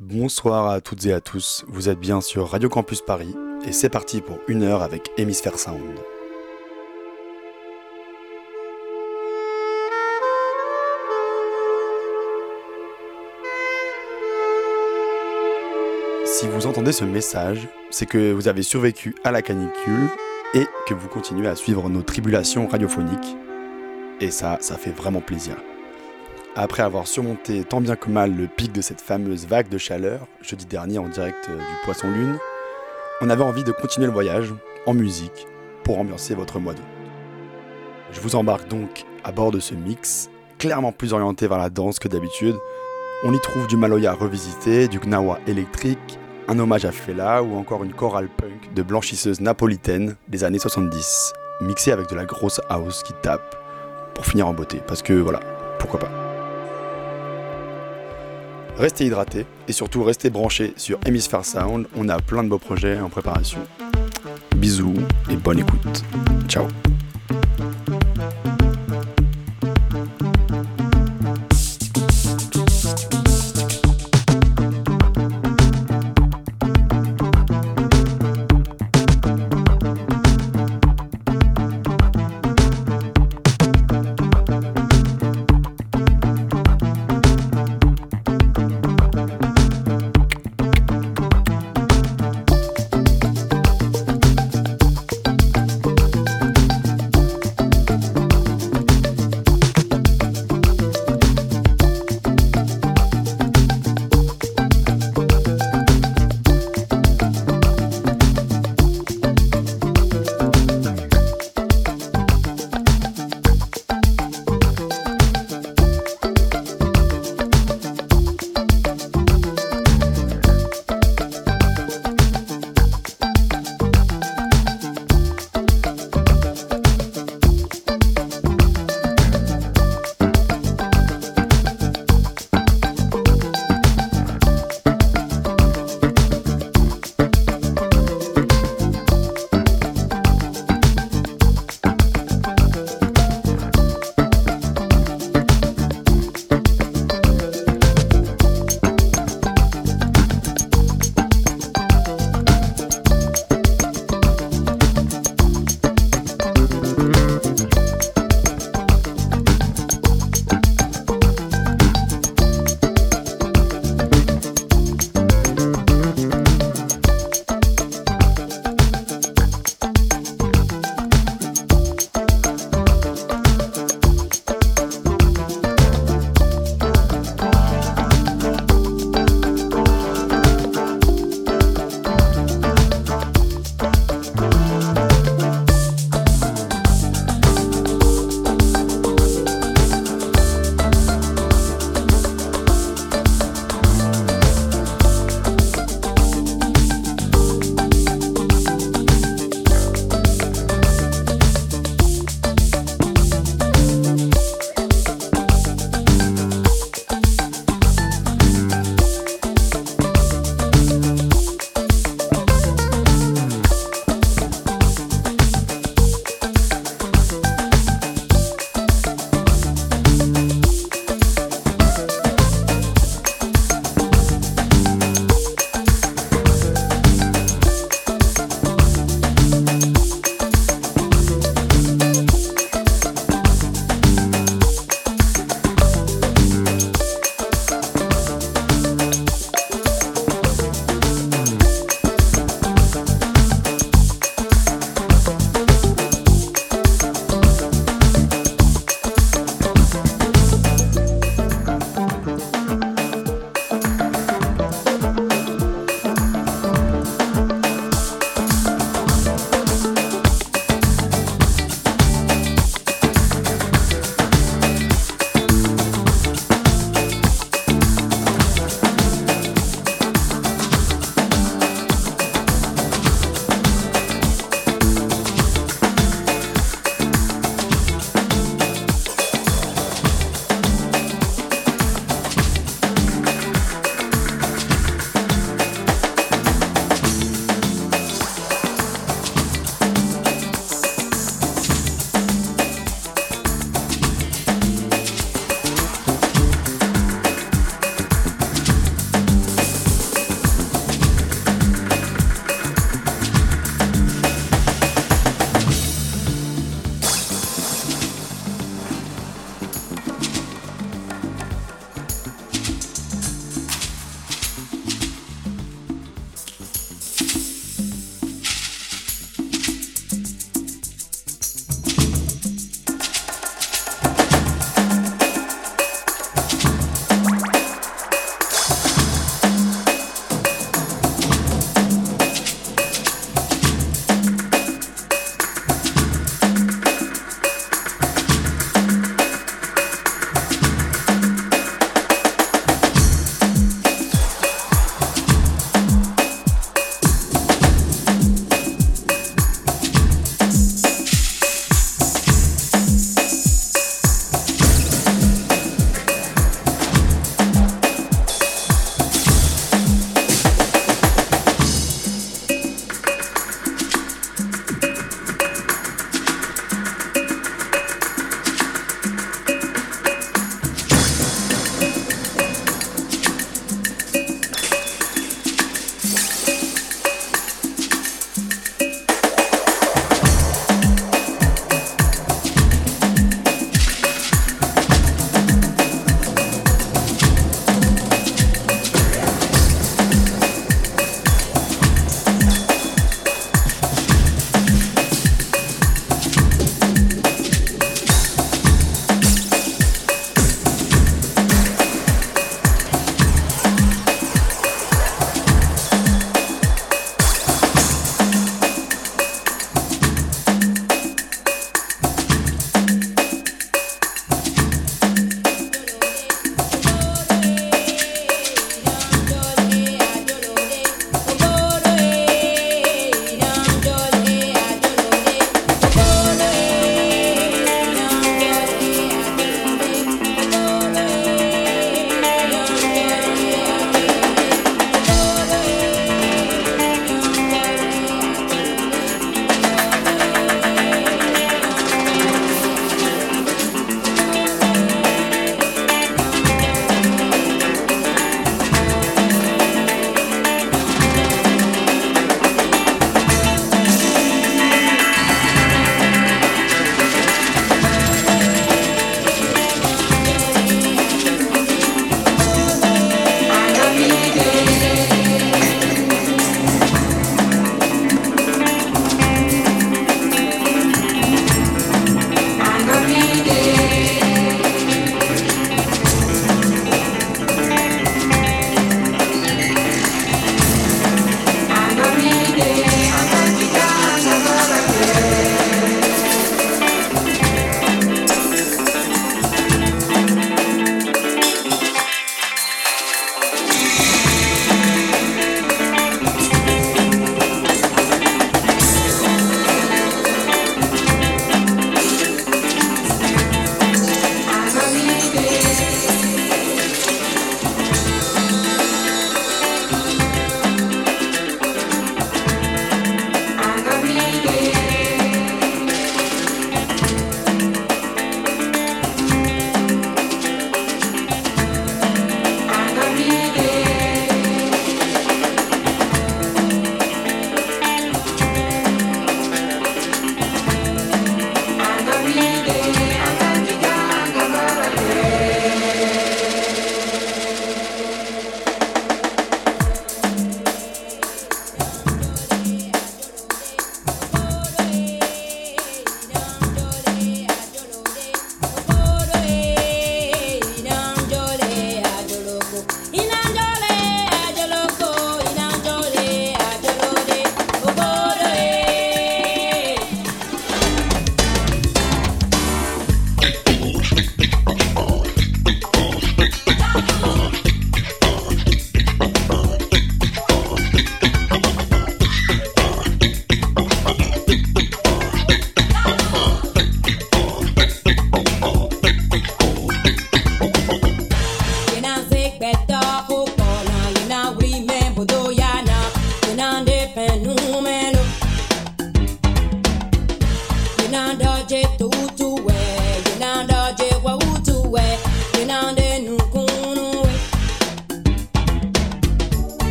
Bonsoir à toutes et à tous, vous êtes bien sur Radio Campus Paris et c'est parti pour une heure avec Hémisphère Sound. Si vous entendez ce message, c'est que vous avez survécu à la canicule et que vous continuez à suivre nos tribulations radiophoniques. Et ça, ça fait vraiment plaisir. Après avoir surmonté tant bien que mal le pic de cette fameuse vague de chaleur, jeudi dernier en direct euh, du Poisson Lune, on avait envie de continuer le voyage en musique pour ambiancer votre mois d'août. Je vous embarque donc à bord de ce mix, clairement plus orienté vers la danse que d'habitude. On y trouve du Maloya revisité, du Gnawa électrique, un hommage à Fela ou encore une chorale punk de blanchisseuse napolitaine des années 70, mixée avec de la grosse house qui tape pour finir en beauté. Parce que voilà, pourquoi pas. Restez hydratés et surtout restez branchés sur Hemisphere Sound. On a plein de beaux projets en préparation. Bisous et bonne écoute. Ciao.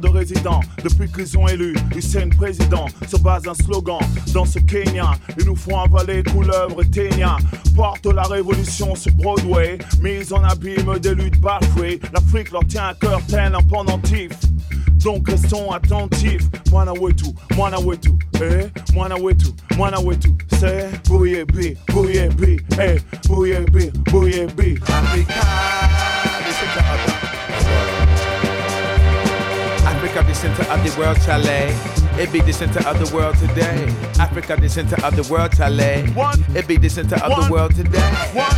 De résident. Depuis qu'ils ont élu Hussein président, se base un slogan. Dans ce Kenya, ils nous font avaler couleuvre Ténia. Porte la révolution sur Broadway, mise en abîme des luttes bafouées. L'Afrique leur tient à cœur tel un pendentif. Donc restons attentifs. Mwana wetu, mwana wetu, eh, mwana wetu, mwana wetu. C'est bouye bi, bouye bi, eh, bouye bi, bouye bi. Africa. Africa, the center of the world, Chale. It be the center of the world today. Africa, the center of the world, Chale. One. It be the center of One. the world today. One.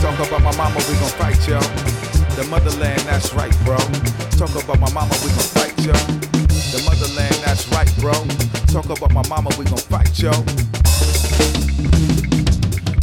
Talk about my mama, we gon' fight, yo. The motherland, that's right, bro. Talk about my mama, we gon' fight, yo. The motherland, that's right, bro. Talk about my mama, we gon' fight, yo.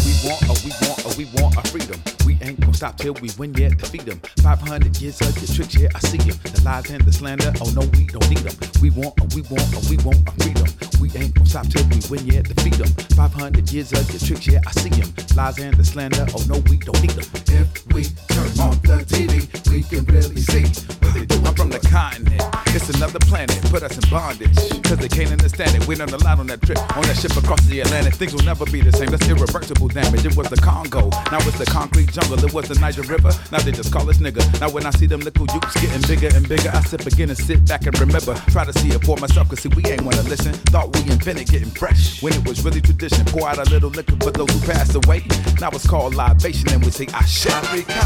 We want, or we want, or we want our freedom ain't gonna stop till we win, yet defeat them. 500 years of your tricks, yeah, I see them. The lies and the slander, oh no, we don't need them. We want, oh, we want, oh, we want our freedom. We ain't gonna stop till we win, yet defeat them. 500 years of your tricks, yeah, I see them. Lies and the slander, oh no, we don't need them. If we turn on the TV, we can really see what they do. I'm from the continent, it's another planet, put us in bondage. Cause they can't understand it. We learned a lot on that trip, on that ship across the Atlantic. Things will never be the same, that's irreversible damage. It was the Congo, now it's the concrete jungle. It was the Niger River, now they just call us nigga. Now when I see them little youths getting bigger and bigger, I sip again and sit back and remember. Try to see it for myself, cause see, we ain't wanna listen. Thought we invented getting fresh when it was really tradition. Pour out a little liquor for those who passed away. Now it's called libation, and we say, I shit. Africa,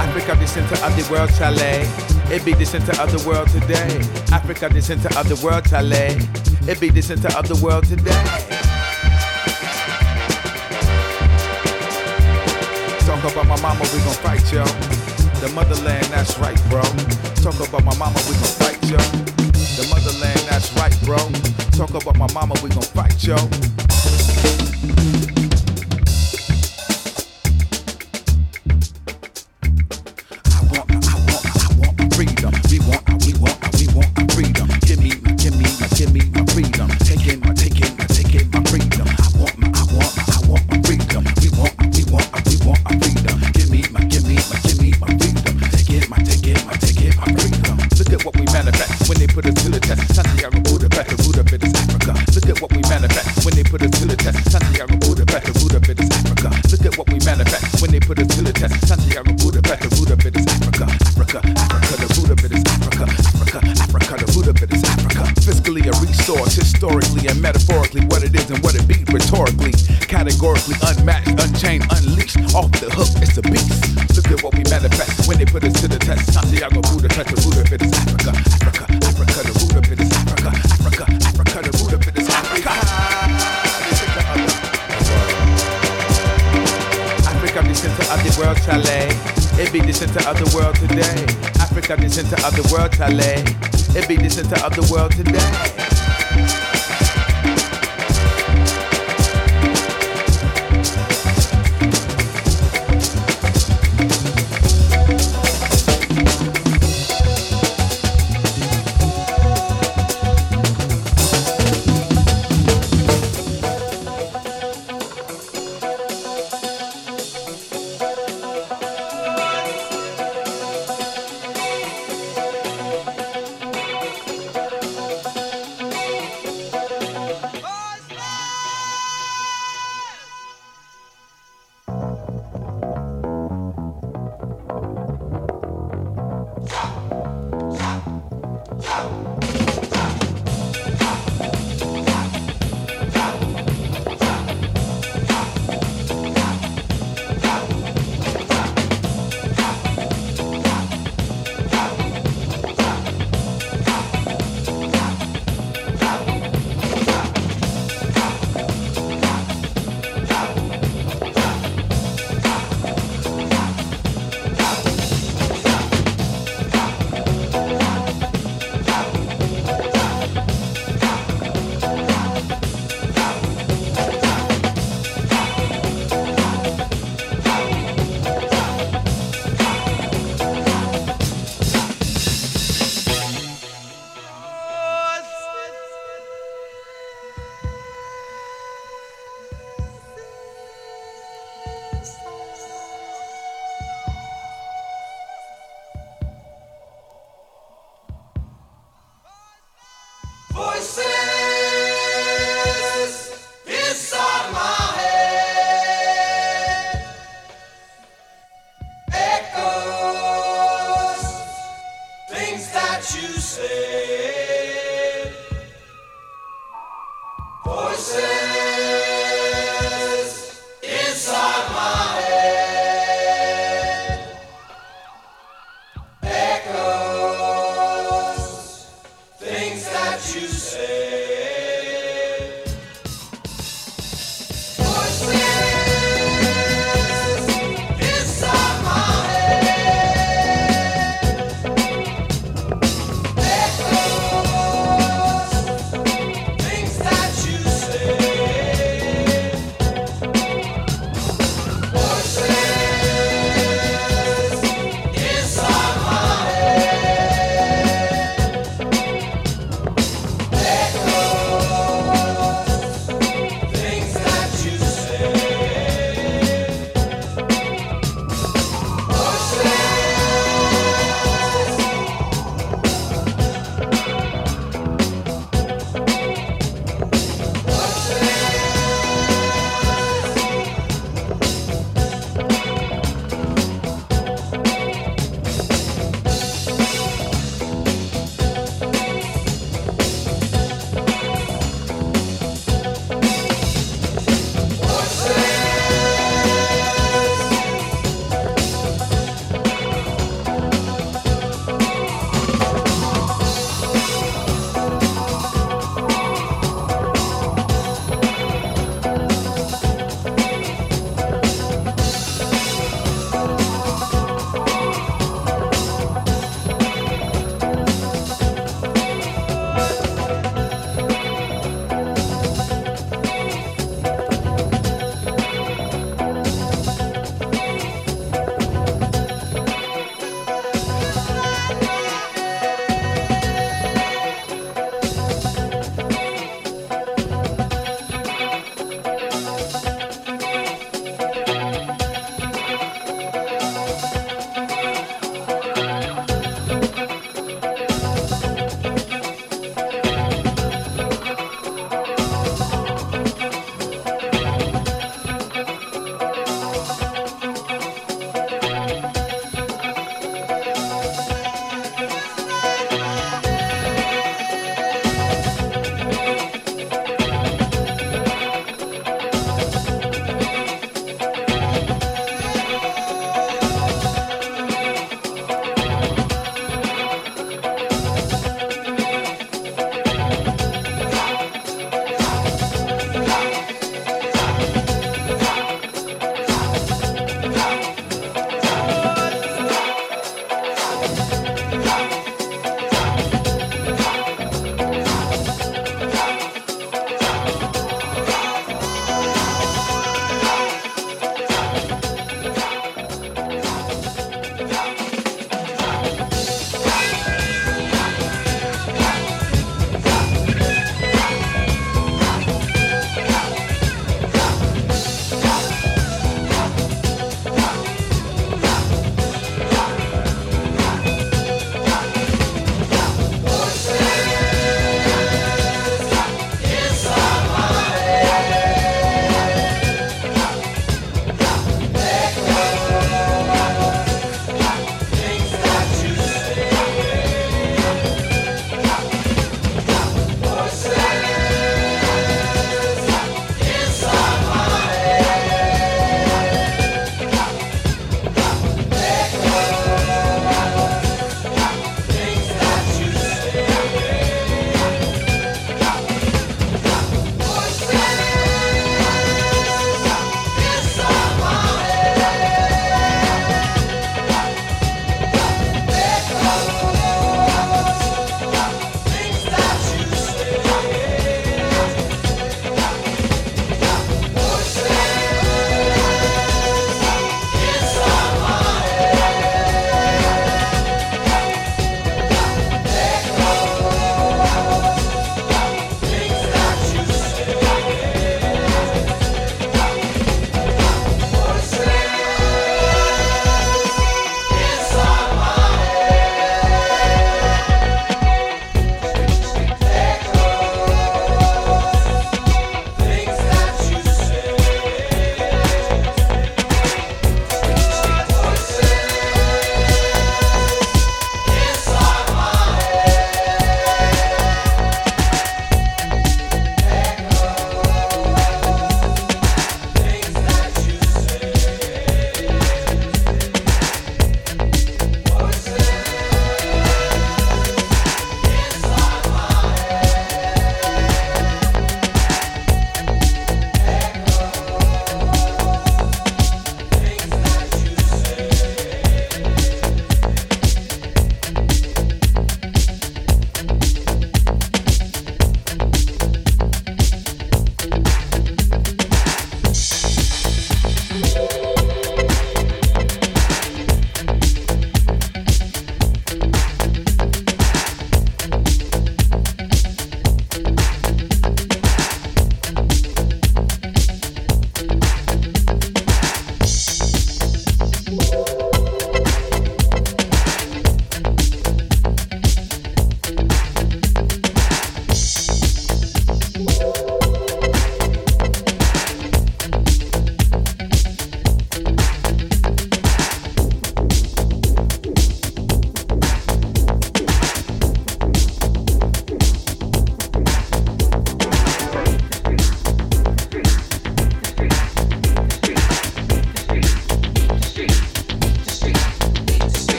Africa, the center of the world, Chale. It be the center of the world today. Africa, the center of the world, Chale. It be the center of the world today. Talk about my mama, we gon' fight, yo. The motherland, that's right, bro. Talk about my mama, we gon' fight, yo. The motherland, that's right, bro. Talk about my mama, we gon' fight, yo.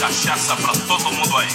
Cachaça pra todo mundo aí.